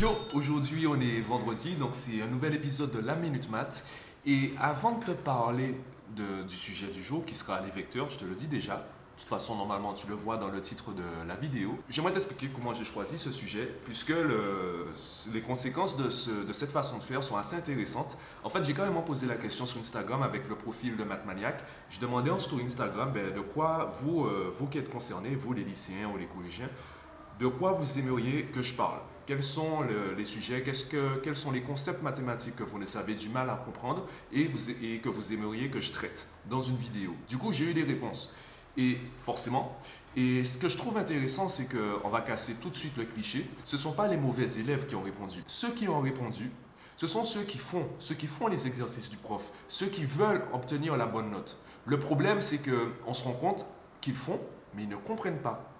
Yo, aujourd'hui on est vendredi, donc c'est un nouvel épisode de La Minute Math. Et avant de te parler du sujet du jour, qui sera les vecteurs, je te le dis déjà, de toute façon normalement tu le vois dans le titre de la vidéo, j'aimerais t'expliquer comment j'ai choisi ce sujet, puisque le- les conséquences de, ce- de cette façon de faire sont assez intéressantes. En fait, j'ai carrément posé la question sur Instagram avec le profil de Mathmaniac. Je demandais en story Instagram ben, de quoi vous, euh, vous qui êtes concernés, vous les lycéens ou les collégiens, de quoi vous aimeriez que je parle? Quels sont le- les sujets? Quels sont les concepts mathématiques que vous ne savez du mal à comprendre et que vous aimeriez que je traite dans une vidéo? Du coup, j'ai eu des réponses. Et forcément, et ce que je trouve intéressant, c'est qu'on va casser tout de suite le cliché. Ce ne sont pas les mauvais élèves qui ont répondu. Ceux qui ont répondu, ce sont ceux qui font, ceux qui font les exercices du prof, ceux qui veulent obtenir la bonne note. Le problème, c'est qu'on se rend compte qu'ils font, mais ils ne comprennent pas.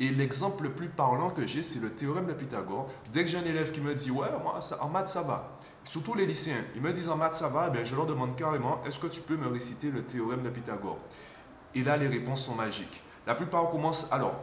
Et l'exemple le plus parlant que j'ai, c'est le théorème de Pythagore. Dès que j'ai un élève qui me dit Ouais, moi, en maths, ça va. Surtout les lycéens, ils me disent en maths, ça va, eh je leur demande carrément Est-ce que tu peux me réciter le théorème de Pythagore? Et là, les réponses sont magiques. La plupart commencent alors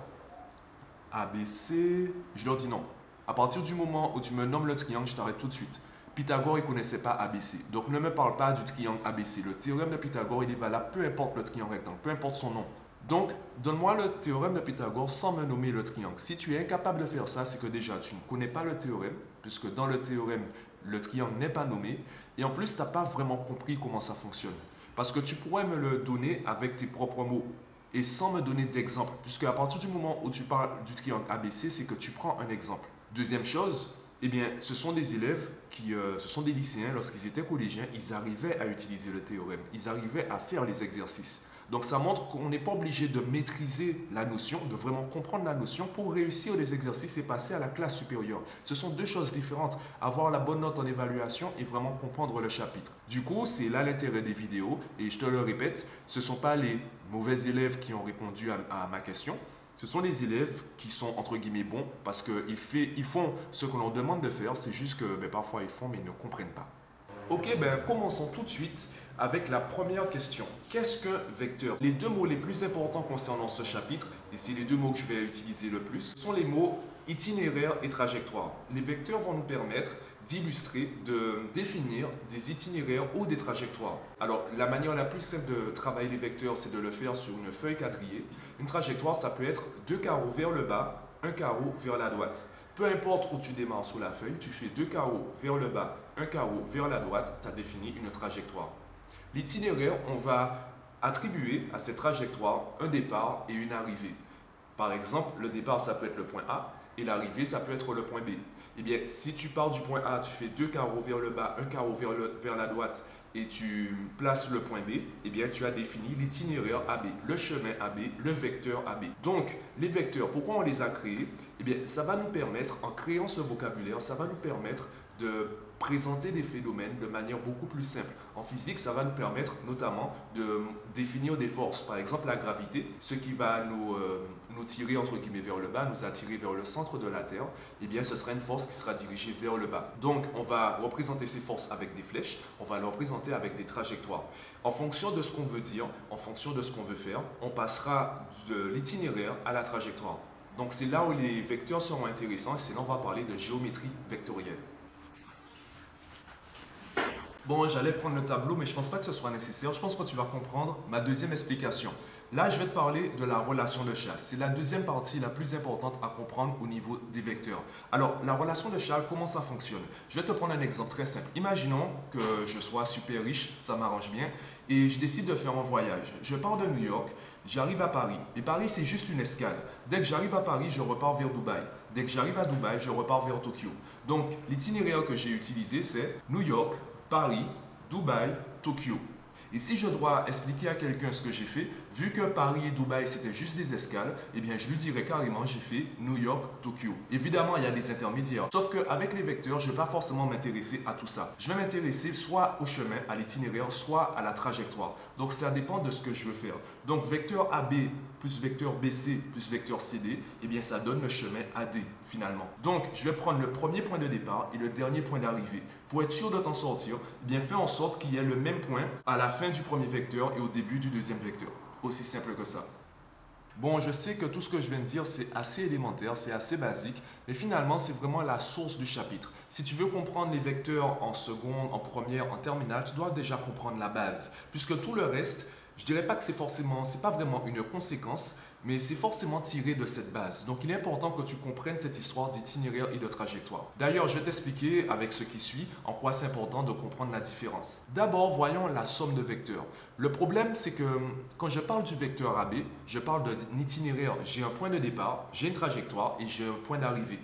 ABC. Je leur dis non. À partir du moment où tu me nommes le triangle, je t'arrête tout de suite. Pythagore, ne connaissait pas ABC. Donc ne me parle pas du triangle ABC. Le théorème de Pythagore, il est valable peu importe le triangle rectangle, peu importe son nom. Donc, donne-moi le théorème de Pythagore sans me nommer le triangle. Si tu es incapable de faire ça, c'est que déjà, tu ne connais pas le théorème, puisque dans le théorème, le triangle n'est pas nommé. Et en plus, tu n'as pas vraiment compris comment ça fonctionne. Parce que tu pourrais me le donner avec tes propres mots et sans me donner d'exemple. Puisque à partir du moment où tu parles du triangle ABC, c'est que tu prends un exemple. Deuxième chose, eh bien, ce sont des élèves qui, euh, ce sont des lycéens, lorsqu'ils étaient collégiens, ils arrivaient à utiliser le théorème, ils arrivaient à faire les exercices. Donc ça montre qu'on n'est pas obligé de maîtriser la notion, de vraiment comprendre la notion pour réussir les exercices et passer à la classe supérieure. Ce sont deux choses différentes. Avoir la bonne note en évaluation et vraiment comprendre le chapitre. Du coup, c'est là l'intérêt des vidéos. Et je te le répète, ce ne sont pas les mauvais élèves qui ont répondu à, ma question. Ce sont les élèves qui sont entre guillemets bons parce qu'ils ils font ce que l'on demande de faire. C'est juste que ben, parfois ils font mais ils ne comprennent pas. Ok, ben commençons tout de suite avec la première question. Qu'est-ce qu'un vecteur? Les deux mots les plus importants concernant ce chapitre, et c'est les deux mots que je vais utiliser le plus, sont les mots itinéraire et trajectoire. Les vecteurs vont nous permettre d'illustrer, de définir des itinéraires ou des trajectoires. Alors, la manière la plus simple de travailler les vecteurs, c'est de le faire sur une feuille quadrillée. Une trajectoire, ça peut être deux carreaux vers le bas, un carreau vers la droite. Peu importe où tu démarres sur la feuille, tu fais deux carreaux vers le bas, un carreau vers la droite, tu as défini une trajectoire. L'itinéraire, on va attribuer à cette trajectoire un départ et une arrivée. Par exemple, le départ, ça peut être le point A et l'arrivée, ça peut être le point B. Eh bien, si tu pars du point A, tu fais deux carreaux vers le bas, un carreau vers, la droite et tu places le point B, eh bien, tu as défini l'itinéraire AB, le chemin AB, le vecteur AB. Donc, les vecteurs, pourquoi on les a créés? Eh bien, ça va nous permettre, en créant ce vocabulaire, ça va nous permettre de présenter des phénomènes de manière beaucoup plus simple. En physique, ça va nous permettre notamment de définir des forces. Par exemple, la gravité, ce qui va nous, euh, nous tirer entre guillemets vers le bas, nous attirer vers le centre de la Terre, eh bien, ce sera une force qui sera dirigée vers le bas. Donc, on va représenter ces forces avec des flèches, on va les représenter avec des trajectoires. En fonction de ce qu'on veut dire, en fonction de ce qu'on veut faire, on passera de l'itinéraire à la trajectoire. Donc, c'est là où les vecteurs seront intéressants et c'est là où on va parler de géométrie vectorielle. Bon, j'allais prendre le tableau, mais je pense pas que ce soit nécessaire. Je pense que tu vas comprendre ma deuxième explication. Là, je vais te parler de la relation de Charles. C'est la deuxième partie la plus importante à comprendre au niveau des vecteurs. Alors, la relation de Charles, comment ça fonctionne? Je vais te prendre un exemple très simple. Imaginons que je sois super riche, ça m'arrange bien, et je décide de faire un voyage. Je pars de New York, j'arrive à Paris. Et Paris, c'est juste une escale. Dès que j'arrive à Paris, je repars vers Dubaï. Dès que j'arrive à Dubaï, je repars vers Tokyo. Donc, l'itinéraire que j'ai utilisé, c'est New York, Paris, Dubaï, Tokyo. Et si je dois expliquer à quelqu'un ce que j'ai fait, vu que Paris et Dubaï c'était juste des escales, eh bien je lui dirais carrément j'ai fait New York, Tokyo. Évidemment, il y a des intermédiaires. Sauf qu'avec les vecteurs, je ne vais pas forcément m'intéresser à tout ça. Je vais m'intéresser soit au chemin, à l'itinéraire, soit à la trajectoire. Donc ça dépend de ce que je veux faire. Donc vecteur AB plus vecteur BC plus vecteur CD, eh bien ça donne le chemin AD finalement. Donc je vais prendre le premier point de départ et le dernier point d'arrivée. Pour être sûr de t'en sortir, eh bien fais en sorte qu'il y ait le même point à la fin du premier vecteur et au début du deuxième vecteur. Aussi simple que ça. Bon, je sais que tout ce que je viens de dire, c'est assez élémentaire, c'est assez basique, mais finalement, c'est vraiment la source du chapitre. Si tu veux comprendre les vecteurs en seconde, en première, en terminale, tu dois déjà comprendre la base, puisque tout le reste, je dirais pas que c'est forcément, c'est pas vraiment une conséquence, mais c'est forcément tiré de cette base. Donc il est important que tu comprennes cette histoire d'itinéraire et de trajectoire. D'ailleurs, je vais t'expliquer avec ce qui suit en quoi c'est important de comprendre la différence. D'abord, voyons la somme de vecteurs. Le problème, c'est que quand je parle du vecteur AB, je parle d'un itinéraire. J'ai un point de départ, j'ai une trajectoire et j'ai un point d'arrivée.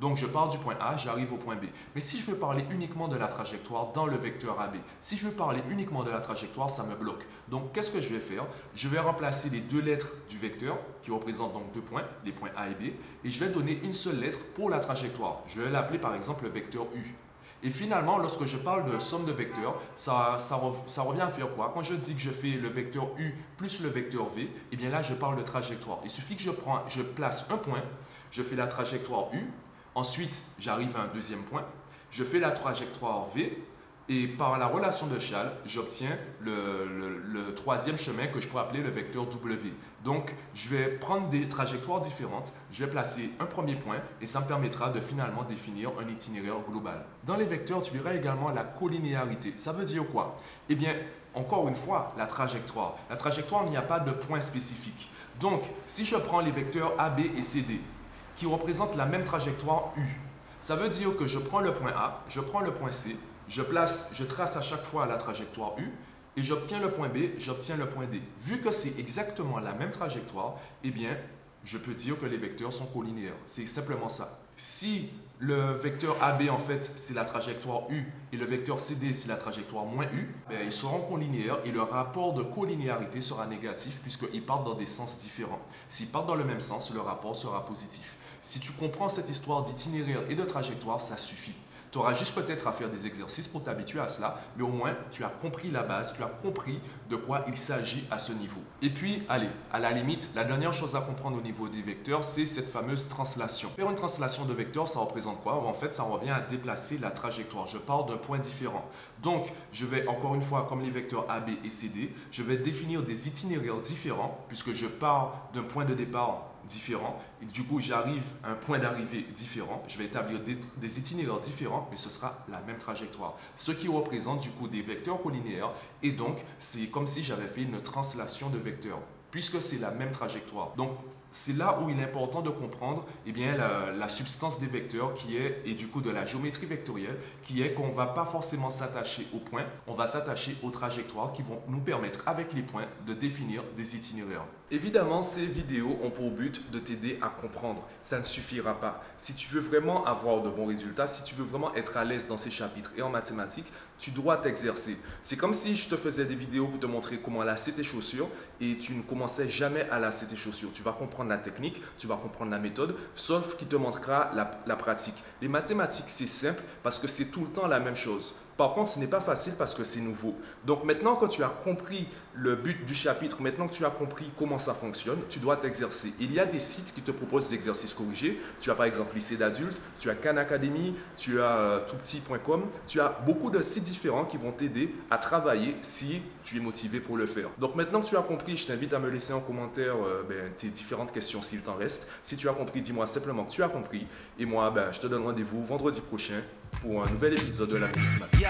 Donc je pars du point A, j'arrive au point B. Mais si je veux parler uniquement de la trajectoire dans le vecteur AB, si je veux parler uniquement de la trajectoire, ça me bloque. Donc qu'est-ce que je vais faire? Je vais remplacer les deux lettres du vecteur, qui représentent donc deux points, les points A et B, et je vais donner une seule lettre pour la trajectoire. Je vais l'appeler par exemple le vecteur U. Et finalement, lorsque je parle de somme de vecteurs, ça, ça, revient à faire quoi? Quand je dis que je fais le vecteur U plus le vecteur V, eh bien là, je parle de trajectoire. Il suffit que je, prends, je place un point, je fais la trajectoire U, Ensuite, j'arrive à un deuxième point. Je fais la trajectoire V et par la relation de Chal, j'obtiens le, troisième chemin que je pourrais appeler le vecteur W. Donc, je vais prendre des trajectoires différentes, je vais placer un premier point et ça me permettra de finalement définir un itinéraire global. Dans les vecteurs, tu verras également la collinéarité. Ça veut dire quoi? Eh bien, encore une fois, la trajectoire. La trajectoire, il n'y a pas de point spécifique. Donc, si je prends les vecteurs AB et CD, qui représente la même trajectoire U. Ça veut dire que je prends le point A, je prends le point C, je place, je trace à chaque fois la trajectoire U et j'obtiens le point B, j'obtiens le point D. Vu que c'est exactement la même trajectoire, eh bien, je peux dire que les vecteurs sont collinéaires. C'est simplement ça. Si le vecteur AB, en fait, c'est la trajectoire U et le vecteur CD, c'est la trajectoire moins U, ben, ils seront collinéaires et le rapport de collinéarité sera négatif puisqu'ils partent dans des sens différents. S'ils partent dans le même sens, le rapport sera positif. Si tu comprends cette histoire d'itinéraire et de trajectoire, ça suffit. Tu auras juste peut-être à faire des exercices pour t'habituer à cela, mais au moins tu as compris la base, tu as compris de quoi il s'agit à ce niveau. Et puis, allez, à la limite, la dernière chose à comprendre au niveau des vecteurs, c'est cette fameuse translation. Faire une translation de vecteurs, ça représente quoi? En fait, ça revient à déplacer la trajectoire. Je pars d'un point différent. Donc, je vais encore une fois, comme les vecteurs AB et CD, je vais définir des itinéraires différents puisque je pars d'un point de départ différents. Et du coup, j'arrive à un point d'arrivée différent. Je vais établir des, itinéraires différents, mais ce sera la même trajectoire. Ce qui représente du coup des vecteurs collinéaires. Et donc, c'est comme si j'avais fait une translation de vecteurs, puisque c'est la même trajectoire. Donc, c'est là où il est important de comprendre eh bien, la, substance des vecteurs qui est, et du coup de la géométrie vectorielle, qui est qu'on ne va pas forcément s'attacher aux points, on va s'attacher aux trajectoires qui vont nous permettre avec les points de définir des itinéraires. Évidemment, ces vidéos ont pour but de t'aider à comprendre. Ça ne suffira pas. Si tu veux vraiment avoir de bons résultats, si tu veux vraiment être à l'aise dans ces chapitres et en mathématiques, tu dois t'exercer. C'est comme si je te faisais des vidéos pour te montrer comment lasser tes chaussures et tu ne commençais jamais à lasser tes chaussures. Tu vas comprendre la technique, tu vas comprendre la méthode, sauf qu'il te montrera la, la pratique. Les mathématiques, c'est simple parce que c'est tout le temps la même chose. Par contre, ce n'est pas facile parce que c'est nouveau. Donc maintenant, quand tu as compris le but du chapitre, maintenant que tu as compris comment ça fonctionne, tu dois t'exercer. Il y a des sites qui te proposent des exercices corrigés. Tu as par exemple lycée d'adultes, tu as Khan Academy, tu as euh, toutppetit.com. Tu as beaucoup de sites différents qui vont t'aider à travailler si tu es motivé pour le faire. Donc maintenant que tu as compris, je t'invite à me laisser en commentaire euh, ben, tes différentes questions s'il t'en reste. Si tu as compris, dis-moi simplement que tu as compris. Et moi, ben, je te donne rendez-vous vendredi prochain pour un nouvel épisode de la Minute. Yo,